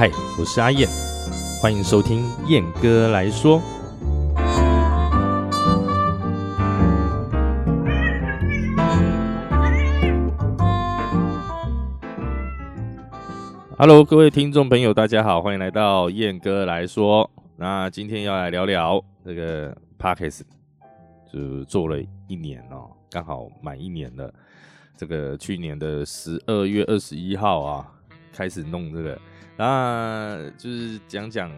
嗨，我是阿燕，欢迎收听燕哥来说。Hello，各位听众朋友，大家好，欢迎来到燕哥来说。那今天要来聊聊这个 Parkes，就做了一年哦，刚好满一年了。这个去年的十二月二十一号啊，开始弄这个，那就是讲讲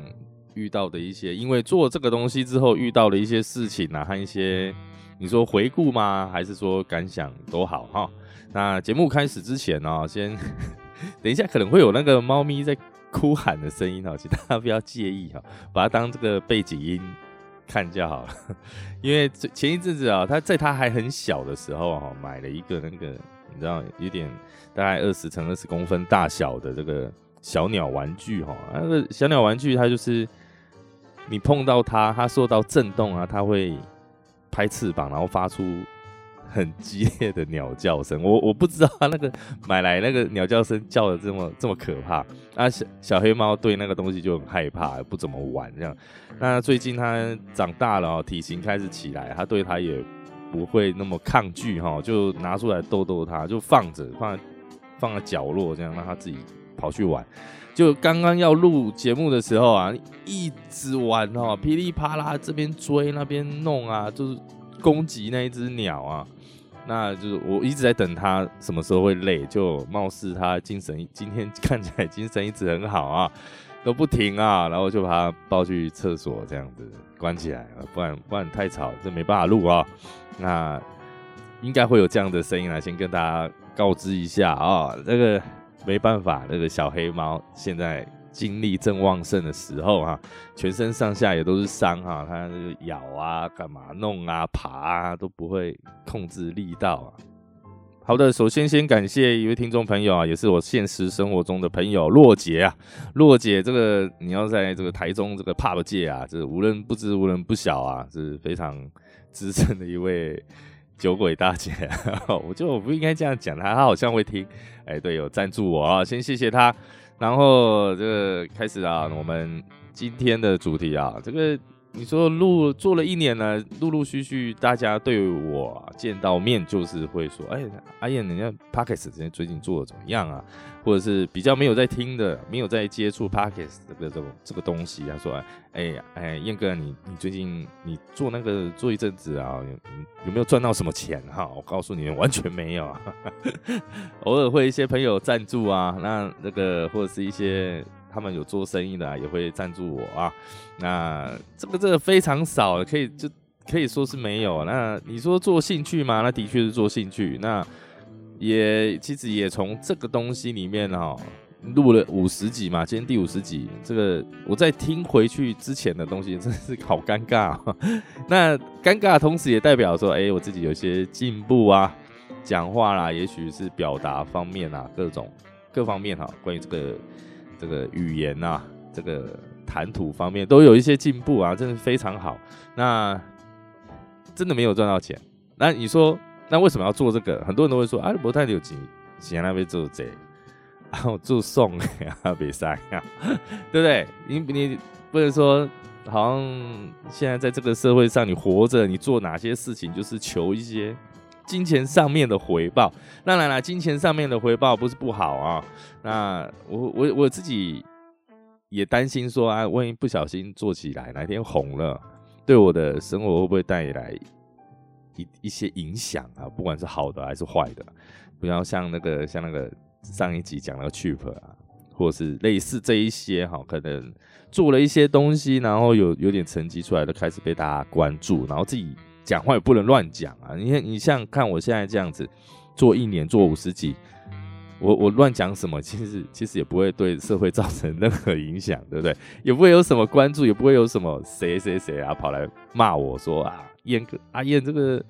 遇到的一些，因为做这个东西之后遇到的一些事情啊，和一些你说回顾吗？还是说感想都好哈。那节目开始之前呢，先。等一下，可能会有那个猫咪在哭喊的声音哈，请大家不要介意哈，把它当这个背景音看就好了。因为前一阵子啊，他在他还很小的时候哈，买了一个那个你知道有点大概二十乘二十公分大小的这个小鸟玩具哈，那个小鸟玩具它就是你碰到它，它受到震动啊，它会拍翅膀，然后发出。很激烈的鸟叫声，我我不知道它那个买来那个鸟叫声叫的这么这么可怕啊！小小黑猫对那个东西就很害怕，不怎么玩这样。那最近它长大了哦，体型开始起来，它对它也不会那么抗拒哈，就拿出来逗逗它，就放着放在放在角落这样，让它自己跑去玩。就刚刚要录节目的时候啊，一直玩哦，噼里啪啦这边追那边弄啊，就是攻击那一只鸟啊。那就是我一直在等他什么时候会累，就貌似他精神今天看起来精神一直很好啊，都不停啊，然后就把他抱去厕所这样子关起来了，不然不然太吵，这没办法录啊。那应该会有这样的声音来先跟大家告知一下啊，这个没办法，那个小黑猫现在。精力正旺盛的时候哈，全身上下也都是伤哈，它这个咬啊、干嘛弄啊、爬啊都不会控制力道啊。好的，首先先感谢一位听众朋友啊，也是我现实生活中的朋友洛姐啊。洛姐，这个你要在这个台中这个 pub 界啊，这无人不知、无人不晓啊，是非常资深的一位酒鬼大姐。我就我不应该这样讲她，她好像会听。哎，对，有赞助我啊，先谢谢她。然后这个开始啊，我们今天的主题啊，这个。你说录做了一年了，陆陆续续大家对我见到面就是会说，哎，阿燕，人家 Pockets 最近做的怎么样啊？或者是比较没有在听的，没有在接触 Pockets 这个这种这个东西啊，说，哎哎，燕哥，你你最近你做那个做一阵子啊，有没有赚到什么钱哈？我告诉你，完全没有，偶尔会一些朋友赞助啊，那那个或者是一些。他们有做生意的也会赞助我啊，那这个这个非常少，可以就可以说是没有。那你说做兴趣吗？那的确是做兴趣。那也其实也从这个东西里面哈录了五十集嘛，今天第五十集。这个我在听回去之前的东西，真是好尴尬。那尴尬的同时也代表说，哎，我自己有些进步啊，讲话啦，也许是表达方面啊，各种各方面哈，关于这个。这个语言啊，这个谈吐方面都有一些进步啊，真的非常好。那真的没有赚到钱，那你说，那为什么要做这个？很多人都会说 啊，不太有钱，钱那边做这，然后做送啊，比赛啊，对不对？你你不能说，好像现在在这个社会上，你活着，你做哪些事情，就是求一些。金钱上面的回报，当然了，金钱上面的回报不是不好啊。那我我我自己也担心说啊，万一不小心做起来，哪天红了，对我的生活会不会带来一一些影响啊？不管是好的还是坏的，不要像那个像那个上一集讲那个 Cheap 啊，或是类似这一些哈，可能做了一些东西，然后有有点成绩出来，都开始被大家关注，然后自己。讲话也不能乱讲啊！你看，你像看我现在这样子做一年做五十几，我我乱讲什么，其实其实也不会对社会造成任何影响，对不对？也不会有什么关注，也不会有什么谁谁谁啊跑来骂我说啊，燕哥阿燕这个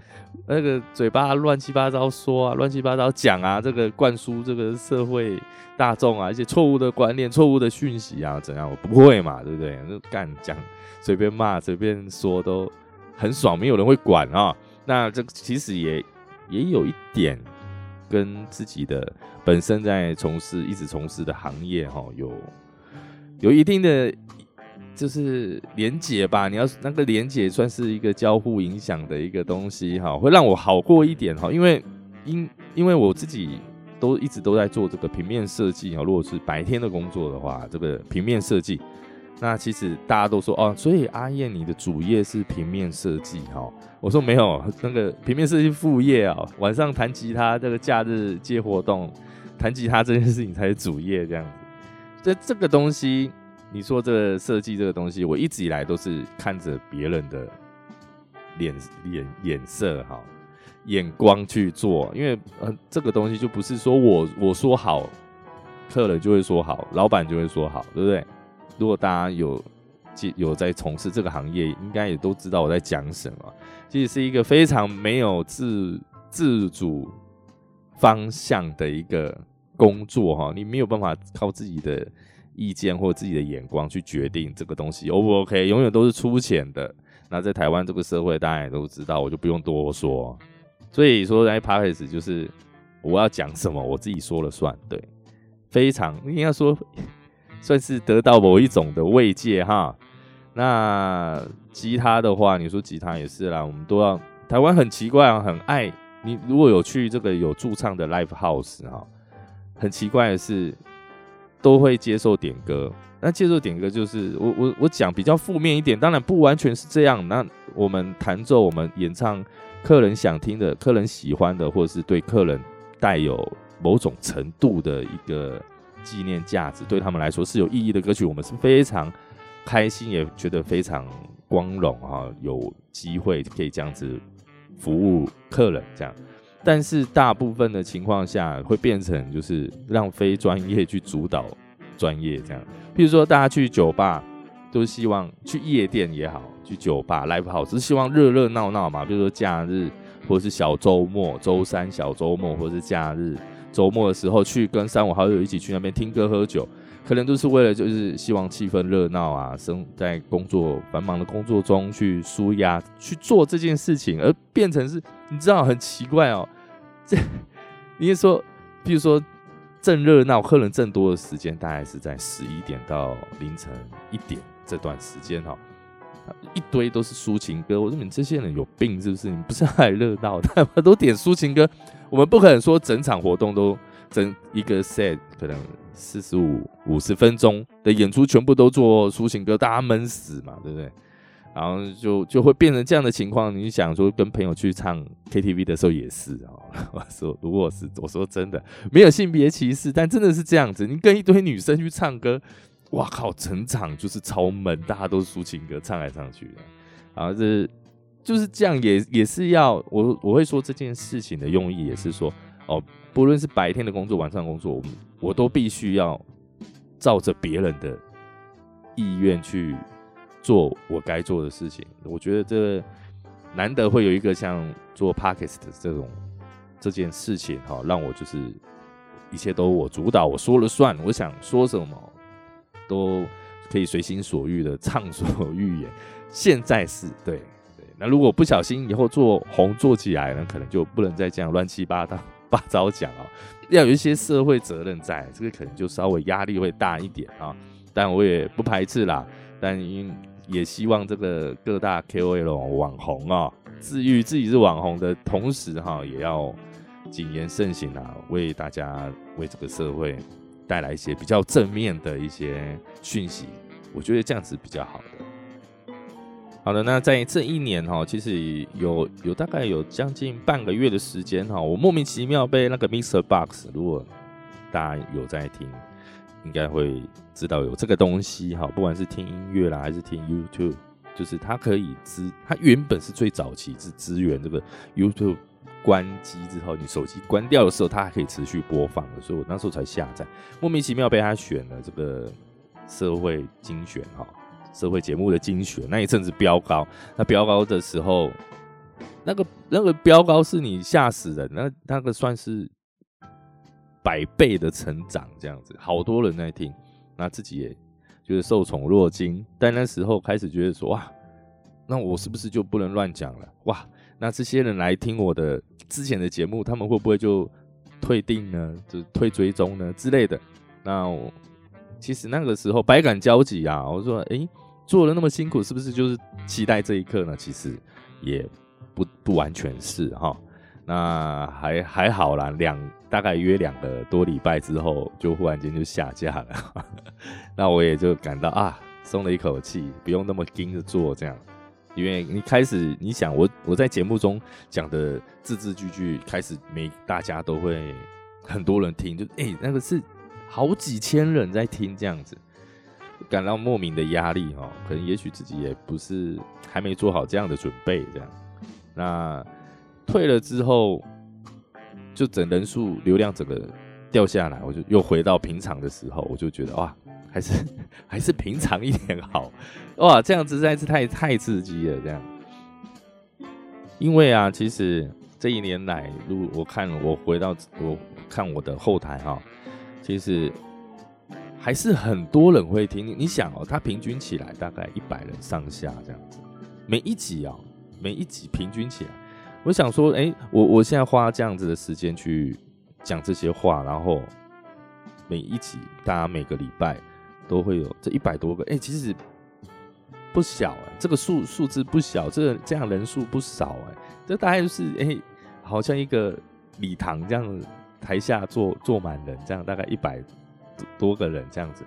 那个嘴巴乱七八糟说啊，乱七八糟讲啊，这个灌输这个社会大众啊一些错误的观念、错误的讯息啊怎样？我不会嘛，对不对？就干讲随便骂随便说都。很爽，没有人会管啊。那这其实也也有一点跟自己的本身在从事一直从事的行业哈有有一定的就是连结吧。你要那个连结算是一个交互影响的一个东西哈，会让我好过一点哈。因为因因为我自己都一直都在做这个平面设计啊。如果是白天的工作的话，这个平面设计。那其实大家都说哦，所以阿燕你的主业是平面设计哈？我说没有，那个平面设计副业啊，晚上弹吉他，这个假日接活动，弹吉他这件事情才是主业这样子。这这个东西，你说这个设计这个东西，我一直以来都是看着别人的脸脸眼色哈眼光去做，因为呃这个东西就不是说我我说好，客人就会说好，老板就会说好，对不对？如果大家有有在从事这个行业，应该也都知道我在讲什么。其实是一个非常没有自自主方向的一个工作哈，你没有办法靠自己的意见或自己的眼光去决定这个东西 O 不 OK，永远都是出钱的。那在台湾这个社会，大家也都知道，我就不用多说。所以说，在 p a r k e s 就是我要讲什么，我自己说了算。对，非常应该说。算是得到某一种的慰藉哈。那吉他的话，你说吉他也是啦，我们都要。台湾很奇怪啊，很爱你。如果有去这个有驻唱的 live house 哈，很奇怪的是，都会接受点歌。那接受点歌就是我我我讲比较负面一点，当然不完全是这样。那我们弹奏，我们演唱，客人想听的，客人喜欢的，或者是对客人带有某种程度的一个。纪念价值对他们来说是有意义的歌曲，我们是非常开心，也觉得非常光荣哈，有机会可以这样子服务客人这样。但是大部分的情况下会变成就是让非专业去主导专业这样。譬如说大家去酒吧都希望去夜店也好，去酒吧 live house 是希望热热闹闹嘛。比如说假日或者是小周末、周三小周末或者是假日。周末的时候去跟三五好友一起去那边听歌喝酒，可能都是为了就是希望气氛热闹啊，生在工作繁忙的工作中去舒压去做这件事情，而变成是你知道很奇怪哦，这 你是说，比如说正热闹、客人正多的时间，大概是在十一点到凌晨一点这段时间哈。一堆都是抒情歌，我说你们这些人有病是不是？你不是来热闹的，都点抒情歌。我们不可能说整场活动都整一个 set，可能四十五五十分钟的演出全部都做抒情歌，大家闷死嘛，对不对？然后就就会变成这样的情况。你想说跟朋友去唱 KTV 的时候也是啊，我说如果是我说真的没有性别歧视，但真的是这样子，你跟一堆女生去唱歌。哇靠！整场就是超闷，大家都是抒情歌唱来唱去的，然后这就是这样，也也是要我我会说这件事情的用意，也是说哦，不论是白天的工作，晚上工作，我们我都必须要照着别人的意愿去做我该做的事情。我觉得这难得会有一个像做 Parkes 的这种这件事情哈，让我就是一切都我主导，我说了算，我想说什么。都可以随心所欲的畅所欲言。现在是对对，那如果不小心以后做红做起来呢，可能就不能再这样乱七八糟 八糟讲哦，要有一些社会责任在，这个可能就稍微压力会大一点啊。但我也不排斥啦，但也希望这个各大 KOL 网红啊，治愈自己是网红的同时哈，也要谨言慎行啊，为大家为这个社会。带来一些比较正面的一些讯息，我觉得这样子比较好的。好的，那在这一年哈，其实有有大概有将近半个月的时间哈，我莫名其妙被那个 Mr. Box，如果大家有在听，应该会知道有这个东西哈，不管是听音乐啦，还是听 YouTube，就是它可以支，它原本是最早期是支援这个 YouTube。关机之后，你手机关掉的时候，它还可以持续播放的，所以我那时候才下载。莫名其妙被他选了这个社会精选哈，社会节目的精选那一阵子飙高，那飙高的时候，那个那个飙高是你吓死人，那那个算是百倍的成长这样子，好多人在听，那自己也就是受宠若惊，但那时候开始觉得说哇，那我是不是就不能乱讲了哇？那这些人来听我的之前的节目，他们会不会就退订呢？就退追踪呢之类的？那我其实那个时候百感交集啊。我说，哎，做了那么辛苦，是不是就是期待这一刻呢？其实也不不完全是哈。那还还好啦，两大概约两个多礼拜之后，就忽然间就下架了。那我也就感到啊，松了一口气，不用那么盯着做这样。因为你开始，你想我我在节目中讲的字字句句，开始每大家都会很多人听，就哎那个是好几千人在听这样子，感到莫名的压力哈。可能也许自己也不是还没做好这样的准备这样。那退了之后，就整人数流量整个掉下来，我就又回到平常的时候，我就觉得哇。还是 还是平常一点好哇，这样子实在是太太刺激了。这样，因为啊，其实这一年来，如我看我回到我看我的后台哈，其实还是很多人会听。你想哦，它平均起来大概一百人上下这样子，每一集啊，每一集平均起来，我想说，哎，我我现在花这样子的时间去讲这些话，然后每一集大家每个礼拜。都会有这一百多个，哎，其实不小哎，这个数数字不小，这个这样人数不少哎，这大概就是哎，好像一个礼堂这样，台下坐坐满人，这样大概一百多个人这样子，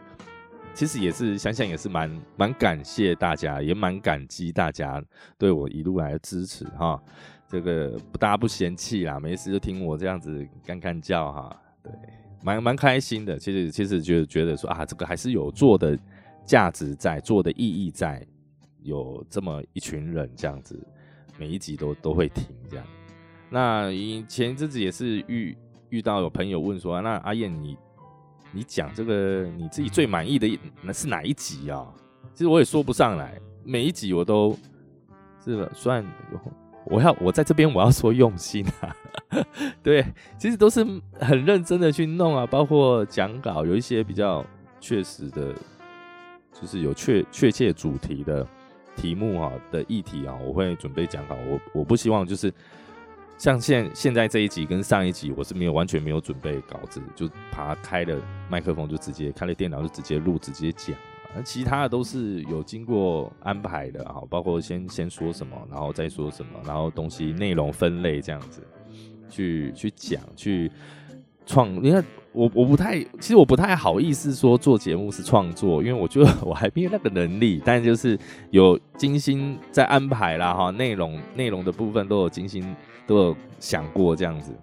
其实也是想想也是蛮蛮感谢大家，也蛮感激大家对我一路来的支持哈，这个大家不嫌弃啦，没事就听我这样子干干叫哈，对。蛮蛮开心的，其实其实就觉得说啊，这个还是有做的价值在，做的意义在，有这么一群人这样子，每一集都都会听这样。那以前阵子也是遇遇到有朋友问说，那阿燕你你讲这个你自己最满意的那是哪一集啊？其实我也说不上来，每一集我都是算。我要我在这边我要说用心啊，对，其实都是很认真的去弄啊，包括讲稿，有一些比较确实的，就是有确确切主题的题目哈的议题啊，我会准备讲稿。我我不希望就是像现现在这一集跟上一集，我是没有完全没有准备稿子，就爬开了麦克风就直接开了电脑就直接录直接讲。那其他的都是有经过安排的啊，包括先先说什么，然后再说什么，然后东西内容分类这样子，去去讲去创。你看我我不太，其实我不太好意思说做节目是创作，因为我觉得 我还没有那个能力。但就是有精心在安排啦哈，内容内容的部分都有精心都有想过这样子，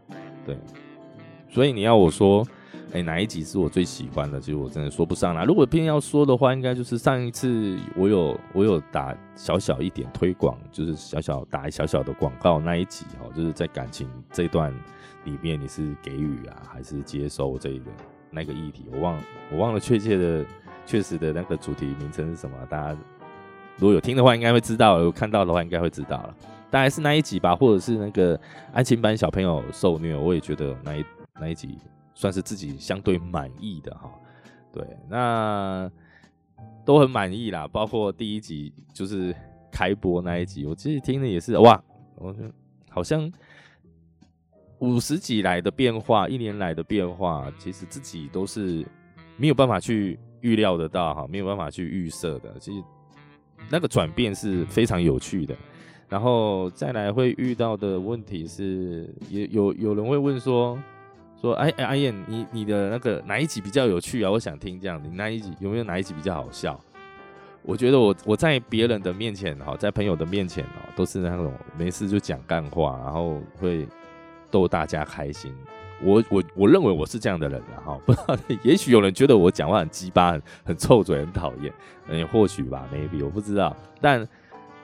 对。所以你要我说。哎，哪一集是我最喜欢的？其实我真的说不上来。如果偏要说的话，应该就是上一次我有我有打小小一点推广，就是小小打小小的广告那一集哦，就是在感情这段里面，你是给予啊还是接收这个那个议题？我忘我忘了确切的确实的那个主题名称是什么？大家如果有听的话，应该会知道；有看到的话，应该会知道了。大概是那一集吧，或者是那个安亲班小朋友受虐，我也觉得那一那一集。算是自己相对满意的哈，对，那都很满意啦。包括第一集就是开播那一集，我其实听的也是哇，我觉得好像五十几来的变化，一年来的变化，其实自己都是没有办法去预料得到哈，没有办法去预设的。其实那个转变是非常有趣的。然后再来会遇到的问题是，也有有人会问说。说哎哎阿燕，你你的那个哪一集比较有趣啊？我想听这样，你哪一集有没有哪一集比较好笑？我觉得我我在别人的面前哈，在朋友的面前哦，都是那种没事就讲干话，然后会逗大家开心。我我我认为我是这样的人啊哈，不知道也许有人觉得我讲话很鸡巴、很很臭嘴、很讨厌，嗯，或许吧，maybe 我不知道。但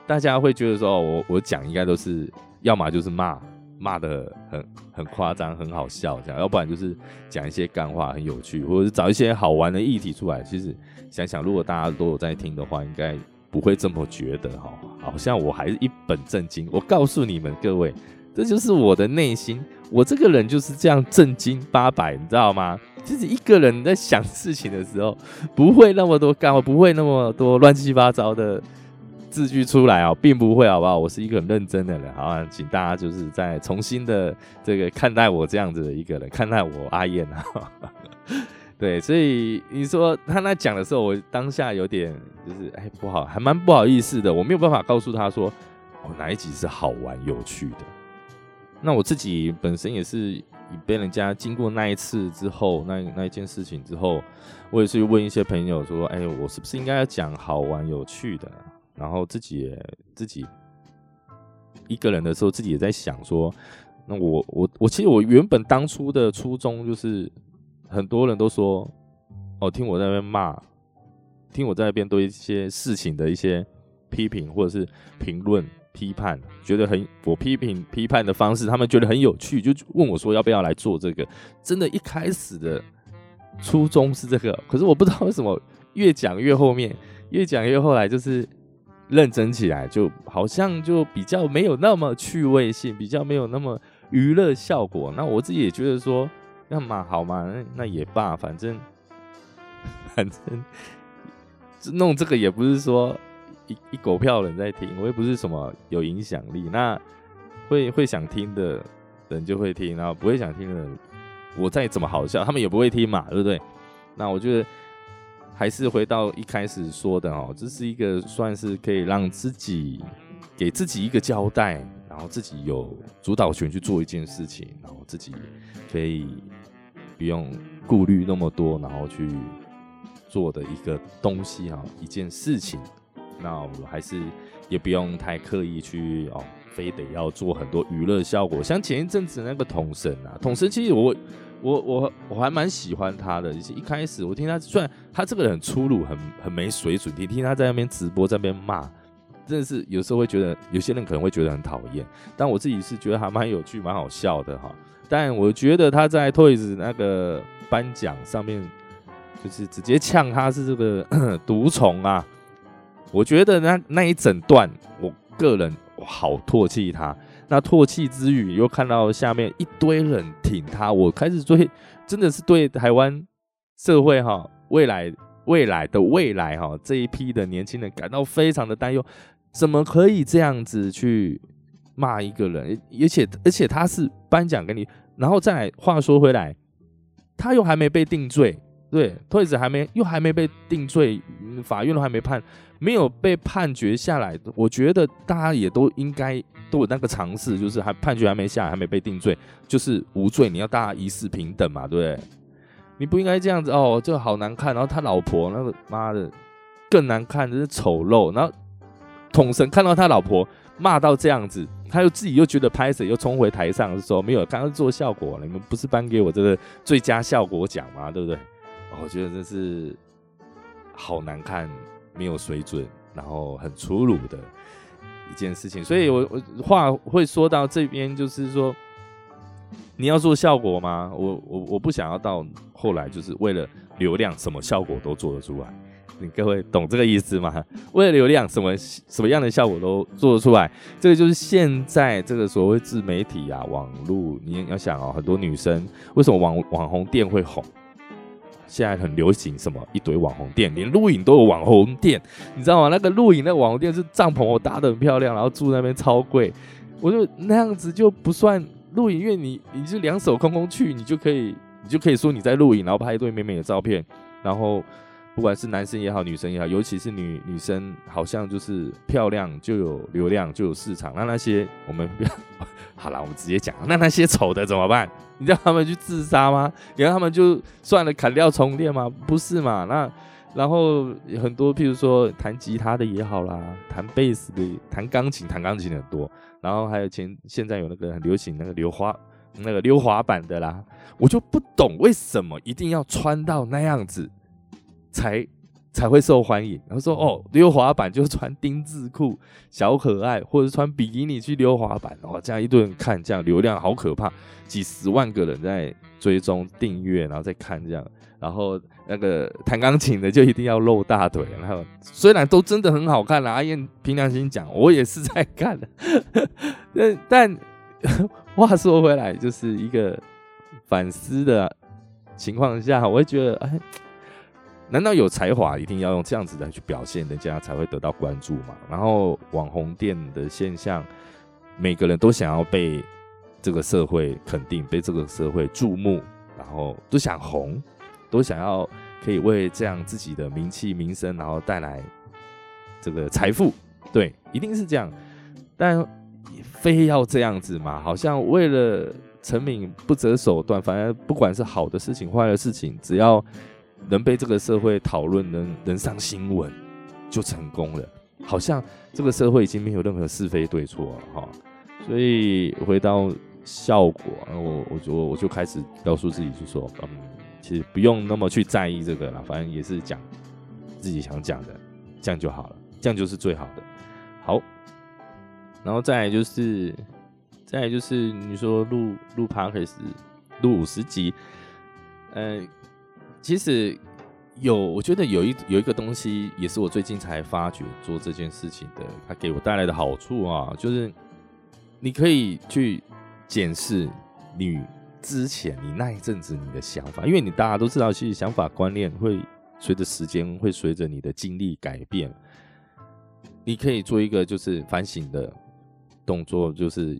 大家会觉得说，我我讲应该都是要么就是骂。骂的很很夸张，很好笑，这样，要不然就是讲一些干话，很有趣，或者是找一些好玩的议题出来。其实想想，如果大家都有在听的话，应该不会这么觉得哈。好像我还是一本正经。我告诉你们各位，这就是我的内心，我这个人就是这样正经八百，你知道吗？其实一个人在想事情的时候，不会那么多干话，不会那么多乱七八糟的。字句出来啊，并不会，好不好？我是一个很认真的人，好，请大家就是在重新的这个看待我这样子的一个人，看待我阿燕啊。对，所以你说他那讲的时候，我当下有点就是哎不好，还蛮不好意思的，我没有办法告诉他说哦哪一集是好玩有趣的。那我自己本身也是被人家经过那一次之后，那那一件事情之后，我也是问一些朋友说，哎，我是不是应该要讲好玩有趣的？然后自己也自己一个人的时候，自己也在想说，那我我我其实我原本当初的初衷就是，很多人都说，哦，听我在那边骂，听我在那边对一些事情的一些批评或者是评论。批判觉得很，我批评批判的方式，他们觉得很有趣，就问我说要不要来做这个。真的，一开始的初衷是这个，可是我不知道为什么越讲越后面，越讲越后来就是认真起来，就好像就比较没有那么趣味性，比较没有那么娱乐效果。那我自己也觉得说，那嘛好嘛，那也罢，反正 反正弄这个也不是说。一一狗票人在听，我也不是什么有影响力，那会会想听的人就会听，然后不会想听的人，我再怎么好笑，他们也不会听嘛，对不对？那我觉得还是回到一开始说的哦，这是一个算是可以让自己给自己一个交代，然后自己有主导权去做一件事情，然后自己可以不用顾虑那么多，然后去做的一个东西啊，一件事情。那我还是也不用太刻意去哦，非得要做很多娱乐效果。像前一阵子那个统神啊，统神其实我我我我还蛮喜欢他的。一开始我听他，虽然他这个人很粗鲁，很很没水准，你听他在那边直播，在那边骂，真的是有时候会觉得有些人可能会觉得很讨厌。但我自己是觉得还蛮有趣、蛮好笑的哈。但我觉得他在 Toys 那个颁奖上面，就是直接呛他是这个 毒虫啊。我觉得那那一整段，我个人好唾弃他。那唾弃之余，又看到下面一堆人挺他，我开始对真的是对台湾社会哈未来未来的未来哈这一批的年轻人感到非常的担忧。怎么可以这样子去骂一个人？而且而且他是颁奖给你，然后再来话说回来，他又还没被定罪。对，退子还没，又还没被定罪，法院都还没判，没有被判决下来。我觉得大家也都应该都有那个尝试，就是还判决还没下来，还没被定罪，就是无罪。你要大家一视平等嘛，对不对？你不应该这样子哦，这好难看。然后他老婆那个妈的更难看，真是丑陋。然后统神看到他老婆骂到这样子，他又自己又觉得拍死，又冲回台上说没有，刚刚做效果了，你们不是颁给我这个最佳效果奖吗？对不对？我觉得这是好难看，没有水准，然后很粗鲁的一件事情。所以，我我话会说到这边，就是说，你要做效果吗？我我我不想要到后来，就是为了流量，什么效果都做得出来。你各位懂这个意思吗？为了流量，什么什么样的效果都做得出来。这个就是现在这个所谓自媒体啊，网络，你要想哦，很多女生为什么网网红店会红？现在很流行什么一堆网红店，连录影都有网红店，你知道吗？那个录影那个网红店是帐篷，我搭的很漂亮，然后住那边超贵，我就那样子就不算录影，因为你你就两手空空去，你就可以你就可以说你在录影，然后拍一堆美美的照片，然后。不管是男生也好，女生也好，尤其是女女生，好像就是漂亮就有流量就有市场。那那些我们不要 好了，我们直接讲。那那些丑的怎么办？你让他们去自杀吗？你让他们就算了，砍掉重练吗？不是嘛？那然后很多，譬如说弹吉他的也好啦，弹贝斯的、弹钢琴、弹钢琴很多。然后还有前现在有那个很流行那个溜滑那个溜滑板的啦，我就不懂为什么一定要穿到那样子。才才会受欢迎。然后说哦，溜滑板就穿丁字裤，小可爱，或者穿比基尼去溜滑板，哦，这样一顿看，这样流量好可怕，几十万个人在追踪订阅，然后再看这样。然后那个弹钢琴的就一定要露大腿。然后虽然都真的很好看啦，阿燕凭良心讲，我也是在看 的。但但 话说回来，就是一个反思的情况下，我会觉得哎。难道有才华一定要用这样子的去表现，人家才会得到关注吗？然后网红店的现象，每个人都想要被这个社会肯定，被这个社会注目，然后都想红，都想要可以为这样自己的名气名声，然后带来这个财富，对，一定是这样。但非要这样子嘛？好像为了成名不择手段，反正不管是好的事情、坏的事情，只要能被这个社会讨论，能能上新闻，就成功了。好像这个社会已经没有任何是非对错了哈。所以回到效果，我我就我就开始告诉自己，就说嗯，其实不用那么去在意这个了，反正也是讲自己想讲的，这样就好了，这样就是最好的。好。然后再来就是，再来就是你说录录 p o d c a s 录五十集，嗯，其实有我觉得有一有一个东西也是我最近才发觉做这件事情的，它给我带来的好处啊，就是你可以去检视你之前你那一阵子你的想法，因为你大家都知道，其实想法观念会随着时间会随着你的经历改变，你可以做一个就是反省的。动作就是，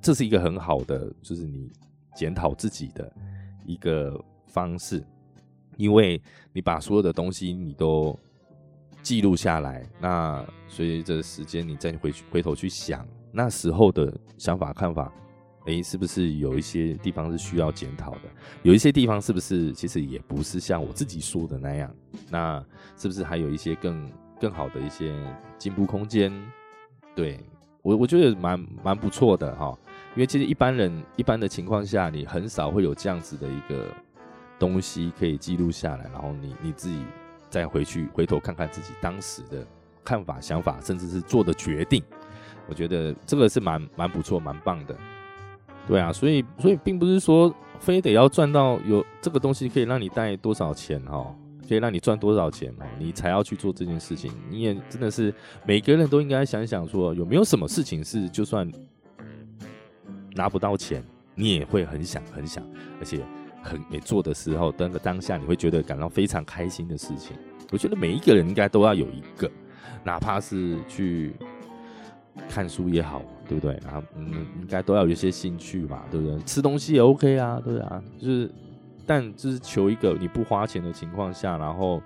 这是一个很好的，就是你检讨自己的一个方式，因为你把所有的东西你都记录下来，那随着时间你再回去回头去想那时候的想法看法，诶，是不是有一些地方是需要检讨的？有一些地方是不是其实也不是像我自己说的那样？那是不是还有一些更更好的一些进步空间？对。我我觉得蛮蛮不错的哈，因为其实一般人一般的情况下，你很少会有这样子的一个东西可以记录下来，然后你你自己再回去回头看看自己当时的看法、想法，甚至是做的决定，我觉得这个是蛮蛮不错、蛮棒的。对啊，所以所以并不是说非得要赚到有这个东西可以让你带多少钱哈。可以让你赚多少钱哦，你才要去做这件事情。你也真的是每个人都应该想想说，有没有什么事情是就算拿不到钱，你也会很想很想，而且很没做的时候，那个当下你会觉得感到非常开心的事情。我觉得每一个人应该都要有一个，哪怕是去看书也好，对不对？然后嗯，应该都要有一些兴趣嘛，对不对？吃东西也 OK 啊，对啊，就是。但就是求一个你不花钱的情况下，然后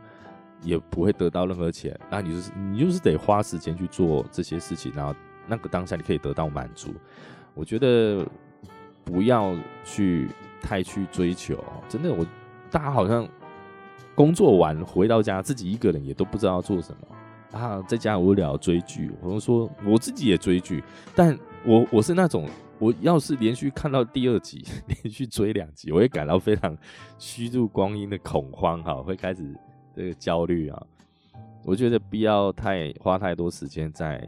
也不会得到任何钱，那你就是你就是得花时间去做这些事情，然后那个当下你可以得到满足。我觉得不要去太去追求，真的，我大家好像工作完回到家，自己一个人也都不知道做什么啊，在家无聊追剧。我说我自己也追剧，但我我是那种。我要是连续看到第二集，连续追两集，我会感到非常虚度光阴的恐慌哈，会开始这个焦虑啊。我觉得不要太花太多时间在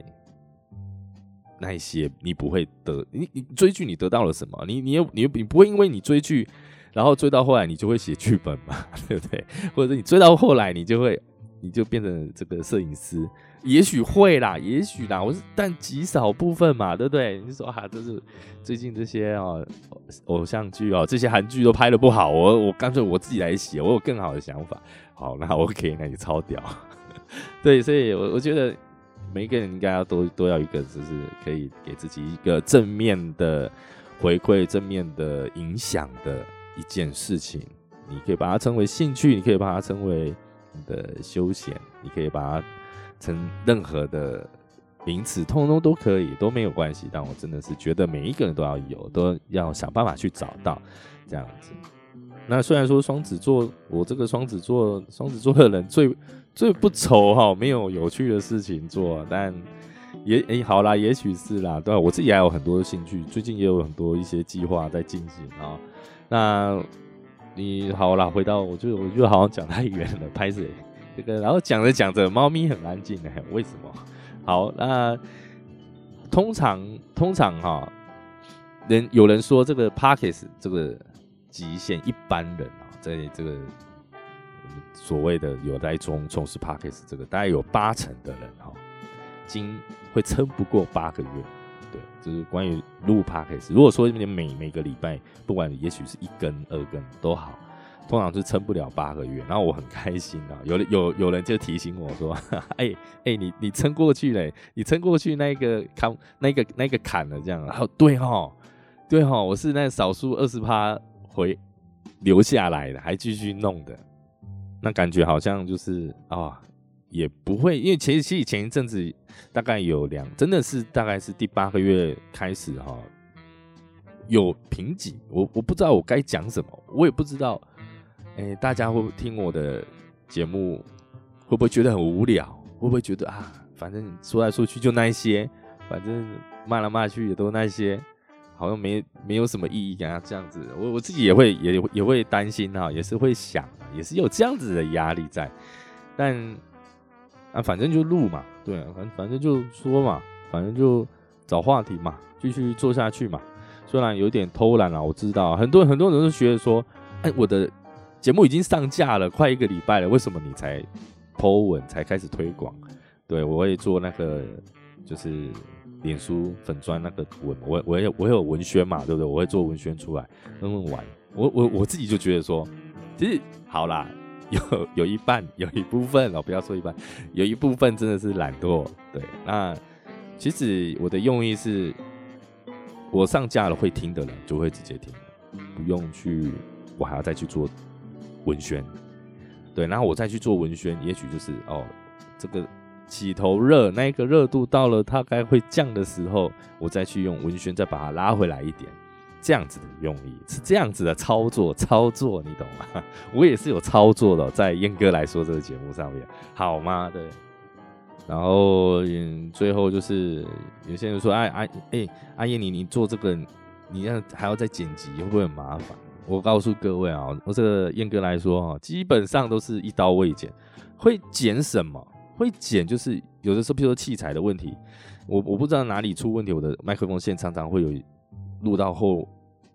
那些你不会得，你你追剧你得到了什么？你你又你你不会因为你追剧，然后追到后来你就会写剧本嘛，对不对？或者你追到后来你就会你就变成这个摄影师。也许会啦，也许啦，我是但极少部分嘛，对不对？你说啊，这是最近这些啊偶像剧哦，这些韩剧都拍的不好，我我干脆我自己来写，我有更好的想法。好，那 OK，那你超屌。对，所以，我我觉得每一个人应该要都都要一个，就是可以给自己一个正面的回馈、正面的影响的一件事情。你可以把它称为兴趣，你可以把它称为你的休闲，你可以把它。成任何的名词，通通都可以，都没有关系。但我真的是觉得每一个人都要有，都要想办法去找到这样子。那虽然说双子座，我这个双子座，双子座的人最最不愁哈，没有有趣的事情做，但也诶好啦，也许是啦，对？我自己还有很多的兴趣，最近也有很多一些计划在进行啊。那你好啦，回到我就我就好像讲太远了，拍谁？这个，然后讲着讲着，猫咪很安静的，为什么？好，那通常通常哈，人有人说这个 Parkes 这个极限，一般人啊，在这个所谓的有在从从事 Parkes 这个，大概有八成的人哈，经会撑不过八个月。对，就是关于录 Parkes，如果说你每每个礼拜，不管也许是一根二根都好。通常是撑不了八个月，然后我很开心啊，有有有人就提醒我说：“ 哎哎，你你撑过去嘞，你撑过去那个坎那个那个坎了，这样。”然后对哈，对哈，我是那少数二十趴回留下来的，还继续弄的，那感觉好像就是啊，也不会，因为其实前一阵子大概有两，真的是大概是第八个月开始哈，有瓶颈，我我不知道我该讲什么，我也不知道，哎，大家会听我的节目会不会觉得很无聊？会不会觉得啊，反正说来说去就那一些，反正骂来骂去也都那些。好像没没有什么意义啊，这样子，我我自己也会也也会担心哈，也是会想，也是有这样子的压力在。但啊，反正就录嘛，对，反反正就说嘛，反正就找话题嘛，继续做下去嘛。虽然有点偷懒啊，我知道很多很多人都觉得说，哎，我的节目已经上架了，快一个礼拜了，为什么你才 Po 文才开始推广？对我会做那个就是。脸书粉砖那个图文，我我有我有文宣嘛，对不对？我会做文宣出来，问问玩。我我我自己就觉得说，其实好啦，有有一半有一部分哦，不要说一半，有一部分真的是懒惰。对，那其实我的用意是，我上架了会听的人就会直接听，不用去我还要再去做文宣。对，然后我再去做文宣，也许就是哦，这个。起头热，那个热度到了它该会降的时候，我再去用文宣再把它拉回来一点，这样子的用意是这样子的操作，操作你懂吗？我也是有操作的，在燕哥来说这个节目上面，好吗？对。然后嗯最后就是有些人说，哎哎哎，阿燕你你做这个，你要还要再剪辑，会不会很麻烦？我告诉各位啊，我这个燕哥来说啊，基本上都是一刀未剪，会剪什么？会剪就是有的时候，比如说器材的问题，我我不知道哪里出问题，我的麦克风线常常会有录到后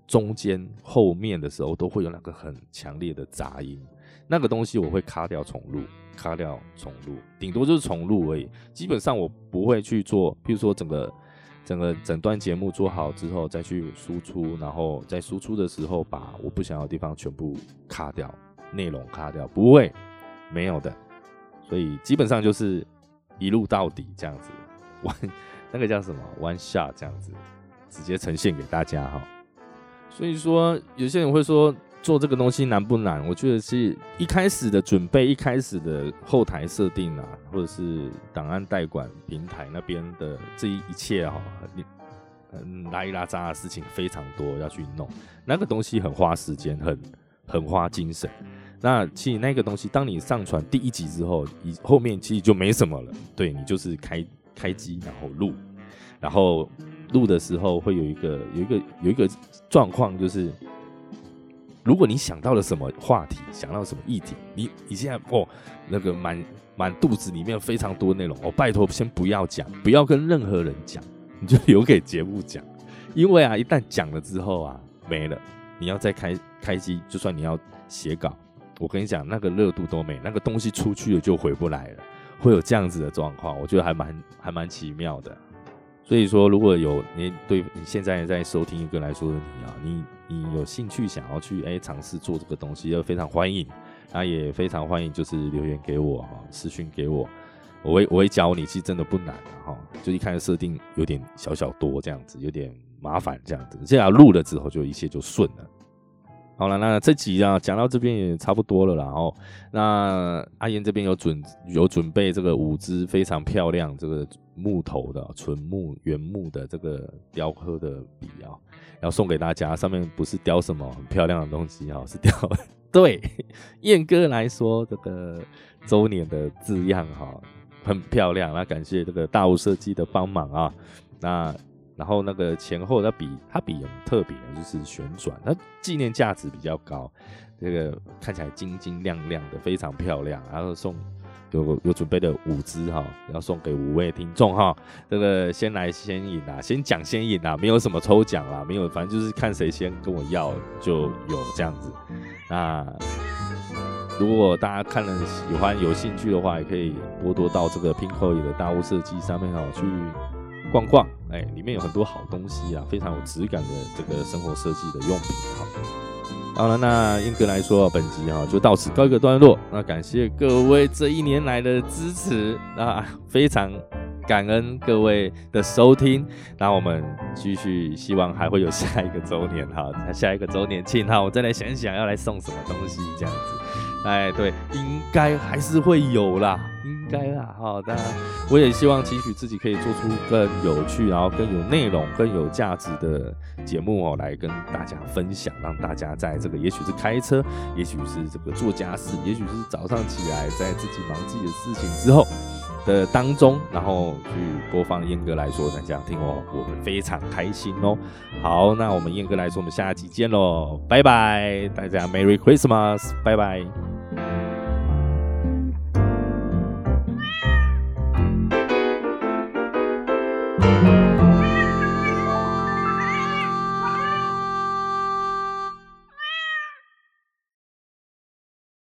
中间后面的时候，都会有那个很强烈的杂音，那个东西我会卡掉重录，卡掉重录，顶多就是重录而已。基本上我不会去做，比如说整个整个整段节目做好之后再去输出，然后在输出的时候把我不想要的地方全部卡掉，内容卡掉，不会，没有的。所以基本上就是一路到底这样子，玩那个叫什么玩下这样子，直接呈现给大家哈。所以说有些人会说做这个东西难不难？我觉得是一开始的准备，一开始的后台设定啊，或者是档案代管平台那边的这一一切哈，你嗯拉一拉杂的事情非常多要去弄，那个东西很花时间，很很花精神。那其实那个东西，当你上传第一集之后，以后面其实就没什么了。对你就是开开机，然后录，然后录的时候会有一个有一个有一个状况，就是如果你想到了什么话题，想到什么议题，你你现在哦那个满满肚子里面非常多内容，哦拜托先不要讲，不要跟任何人讲，你就留给节目讲，因为啊一旦讲了之后啊没了，你要再开开机，就算你要写稿。我跟你讲，那个热度都没，那个东西出去了就回不来了，会有这样子的状况，我觉得还蛮还蛮奇妙的。所以说，如果有你对你现在在收听一个来说的你啊，你你有兴趣想要去哎尝试做这个东西，要非常欢迎，那也非常欢迎，就是留言给我哈，私讯给我，我会我会教你，其实真的不难哈，就一开始设定有点小小多这样子，有点麻烦这样子，这样录了之后就一切就顺了。好了，那这集啊讲到这边也差不多了啦。哦，那阿燕这边有准有准备这个五支非常漂亮这个木头的纯木原木的这个雕刻的笔啊，要送给大家。上面不是雕什么很漂亮的东西啊，是雕对燕哥来说这个周年的字样哈，很漂亮。那感谢这个大物设计的帮忙啊，那。然后那个前后的笔，它笔很特别，就是旋转，它纪念价值比较高。这个看起来晶晶亮亮的，非常漂亮。然后送有有准备的五支哈，要送给五位听众哈。这个先来先赢啊，先讲先赢啊，没有什么抽奖啦，没有，反正就是看谁先跟我要就有这样子。那如果大家看了喜欢有兴趣的话，也可以多多到这个 Pinko 的大屋设计上面哦去。逛逛，哎，里面有很多好东西啊，非常有质感的这个生活设计的用品哈。好了，那英格来说，本集哈就到此告一个段落。那感谢各位这一年来的支持，那非常感恩各位的收听，那我们继续，希望还会有下一个周年哈，下一个周年庆哈，我再来想想要来送什么东西这样子，哎，对，应该还是会有啦，该啦，好的，我也希望期许自己可以做出更有趣，然后更有内容、更有价值的节目哦，来跟大家分享，让大家在这个也许是开车，也许是这个做家事，也许是早上起来在自己忙自己的事情之后。的当中，然后去播放燕哥来说，那这样听哦，我们非常开心哦。好，那我们燕哥来说，我们下期见喽，拜拜，大家 Merry Christmas，拜拜。